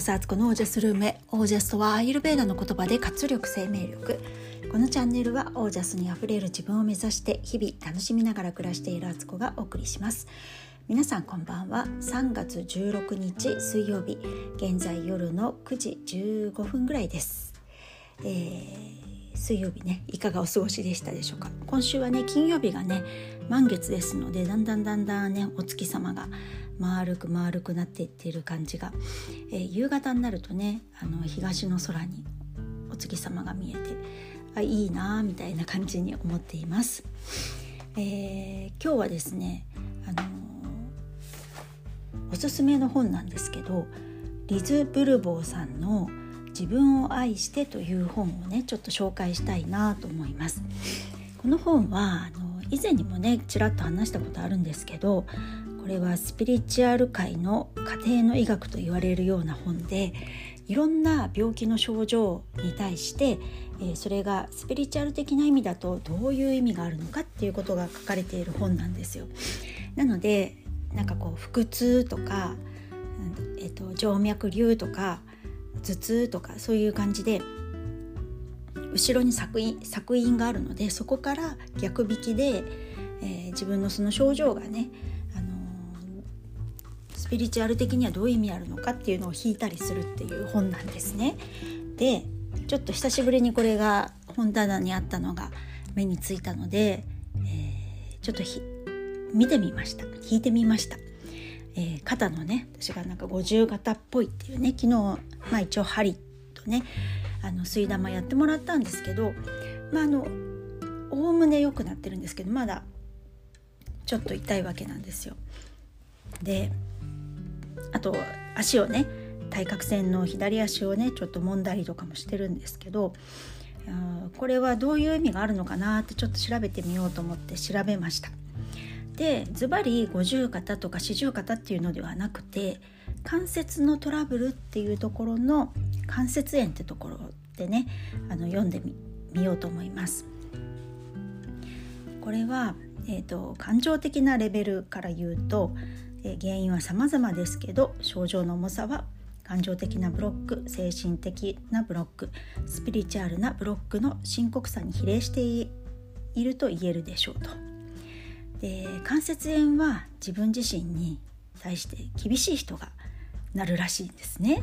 こそアツコのオージャスルームへオージャスとはアイルベーダの言葉で活力生命力。このチャンネルはオージャスにあふれる自分を目指して日々楽しみながら暮らしているアツコがお送りします。皆さんこんばんは。3月16日水曜日。現在夜の9時15分ぐらいです、えー、水曜日ねいかがお過ごしでしたでしょうか？今週はね金曜日がね満月ですのでだんだんだんだんねお月様が丸く丸くなっていっている感じが、えー、夕方になるとねあの東の空にお月様が見えてあいいなみたいな感じに思っています。えー、今日はですね、あのー、おすすめの本なんですけどリズ・ブルボーさんの「自分を愛して」という本をねちょっと紹介したいなと思います。この本はあの以前にもねちらっと話したことあるんですけどこれはスピリチュアル界の家庭の医学と言われるような本でいろんな病気の症状に対して、えー、それがスピリチュアル的な意味だとどういう意味があるのかっていうことが書かれている本なんですよ。なのでなんかこう腹痛とか、えーと、静脈瘤とか頭痛とかそういう感じで後ろに作因作因があるのでそこから逆引きで、えー、自分のその症状がねあの。スピリチュアル的にはどういう意味あるのかっていうのを引いたりするっていう本なんですね。でちょっと久しぶりにこれが本棚にあったのが目についたので、えー、ちょっと見てみました引いてみました。えー、肩のね私がなんか五十肩っぽいっていうね昨日まあ一応針とねあの水玉やってもらったんですけどまああのおおむね良くなってるんですけどまだちょっと痛いわけなんですよ。であと足をね対角線の左足をねちょっと揉んだりとかもしてるんですけどこれはどういう意味があるのかなってちょっと調べてみようと思って調べました。でズバリ五十肩とか四十肩っていうのではなくて関節のトラブルっていうところの関節炎ってところでねあの読んでみようと思います。これは、えーと感情的なレベルから言うとえ原因は様々ですけど症状の重さは感情的なブロック精神的なブロックスピリチュアルなブロックの深刻さに比例していると言えるでしょうと。で関節炎は自分自身に対して厳しい人がなるらしいんですね。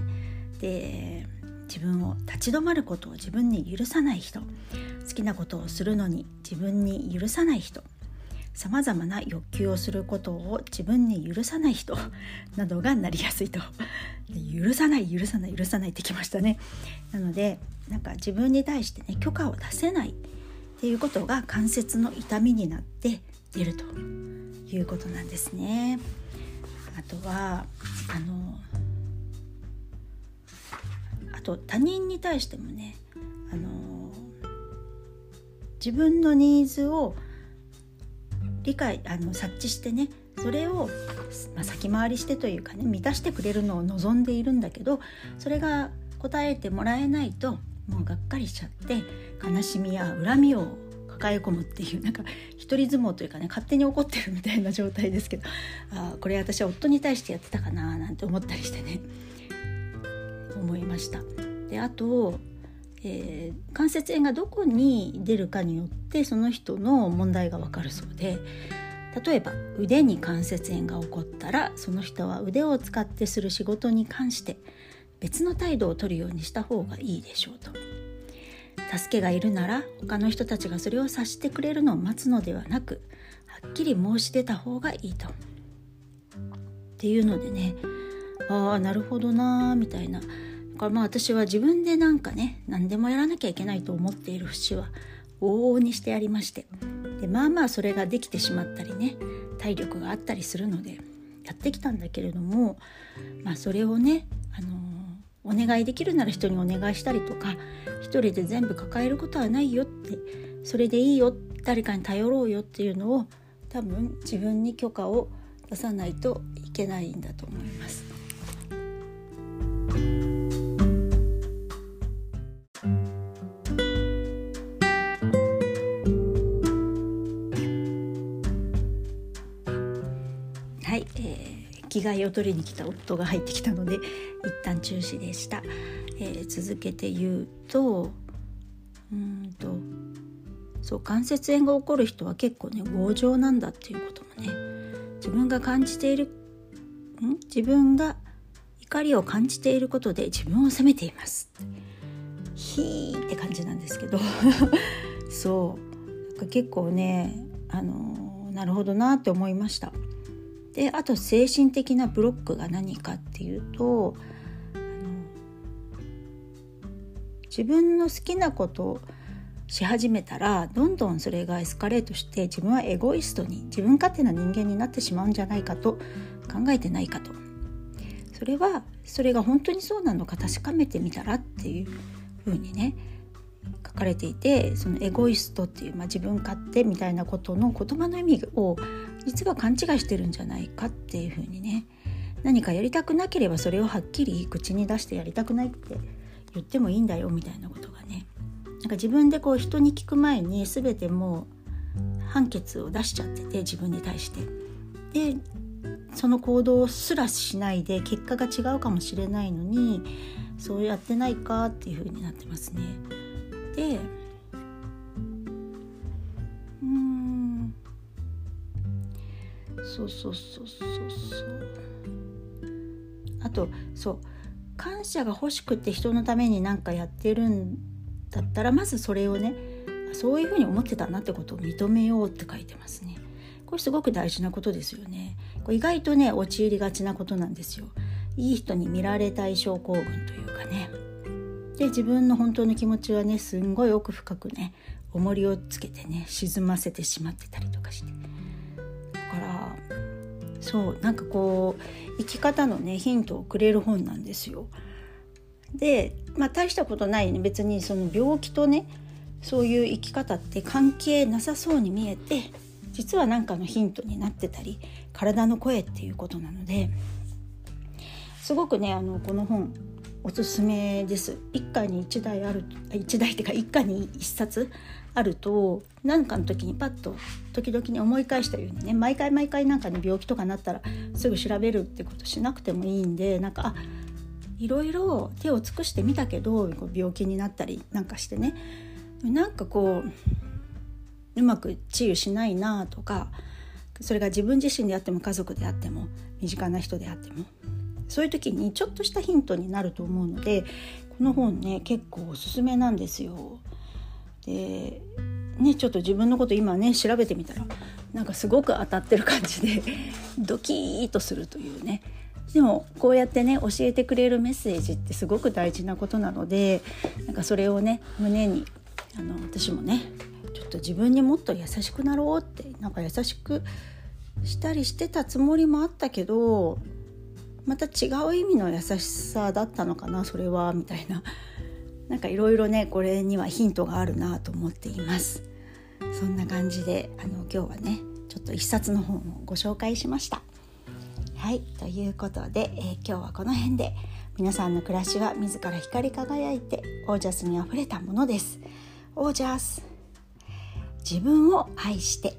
で自分を立ち止まることを自分に許さない人好きなことをするのに自分に許さない人さまざまな欲求をすることを自分に許さない人などがなりやすいと許さない許さない許さないってきましたねなのでなんか自分に対してね許可を出せないっていうことが関節の痛みになって出るということなんですね。あとはあのあと他人に対してもねあの自分のニーズを理解あの察知してねそれを、まあ、先回りしてというかね満たしてくれるのを望んでいるんだけどそれが答えてもらえないともうがっかりしちゃって悲しみや恨みを抱え込むっていうなんか一人相撲というかね勝手に怒ってるみたいな状態ですけどあこれ私は夫に対してやってたかななんて思ったりしてね思いました。であとえー、関節炎がどこに出るかによってその人の問題がわかるそうで例えば腕に関節炎が起こったらその人は腕を使ってする仕事に関して別の態度をとるようにした方がいいでしょうと助けがいるなら他の人たちがそれを察してくれるのを待つのではなくはっきり申し出た方がいいと。っていうのでねああなるほどなーみたいなからまあ私は自分でなんかね何でもやらなきゃいけないと思っている節は往々にしてやりましてでまあまあそれができてしまったりね体力があったりするのでやってきたんだけれども、まあ、それをね、あのお願いできるなら人にお願いしたりとか一人で全部抱えることはないよってそれでいいよ誰かに頼ろうよっていうのを多分自分に許可を出さないといけないんだと思います。きがいを取りに来た夫が入ってきたので一旦中止でした、えー、続けて言うとうんとそう関節炎が起こる人は結構ね強情なんだっていうこともね自分が感じているん？自分が怒りを感じていることで自分を責めています。ひーって感じなんですけど。そう。結構ねあのなるほどなって思いました。であと精神的なブロックが何かっていうと自分の好きなことをし始めたらどんどんそれがエスカレートして自分はエゴイストに自分勝手な人間になってしまうんじゃないかと考えてないかと。それはそれが本当にそうなのか確かめてみたらっていうふうにね書かれていてそのエゴイストっていう、まあ、自分勝手みたいなことの言葉の意味を実は勘違いしてるんじゃないかっていうふうにね何かやりたくなければそれをはっきり口に出してやりたくないって言ってもいいんだよみたいなことがねなんか自分でこう人に聞く前に全てもう判決を出しちゃってて自分に対して。でその行動すらしないで結果が違うかもしれないのにそうやってないかっていう風になってますね。でうんそうそうそうそうそうあとそう感謝が欲しくて人のために何かやってるんだったらまずそれをねそういうふうに思ってたなってことを認めようって書いてますね。これすごく大事なことですよね。これ意外とね陥りがちなことなんですよ。いい人に見られたい症候群というかね。で自分の本当の気持ちはねすんごい奥深くね重りをつけてね沈ませてしまってたりとかしてだからそうなんかこう生き方のねヒントをくれる本なんですよ。でまあ大したことないね別にその病気とねそういう生き方って関係なさそうに見えて実は何かのヒントになってたり体の声っていうことなのですごくねあのこの本おすすめです。一家に一台ある一台っていうか一家に一冊あると何かの時にパッと時々に思い返したようにね毎回毎回なんかに病気とかなったらすぐ調べるってことしなくてもいいんでなんかあいろいろ手を尽くしてみたけど病気になったりなんかしてね。なんかこううまく治癒しないなとかそれが自分自身であっても家族であっても身近な人であってもそういう時にちょっとしたヒントになると思うのでこの本ね結構おすすめなんですよ。でねちょっと自分のこと今ね調べてみたらなんかすごく当たってる感じでドキーとするというねでもこうやってね教えてくれるメッセージってすごく大事なことなのでなんかそれをね胸にあの私もねちょっと自分にもっと優しくなろうってなんか優しくしたりしてたつもりもあったけどまた違う意味の優しさだったのかなそれはみたいな。なんかいろいろねこれにはヒントがあるなと思っています。そんな感じであの今日はねちょっと一冊の本をご紹介しました。はいということで、えー、今日はこの辺で皆さんの暮らしは自ら光り輝いてオージャスにあふれたものです。オージャス。自分を愛して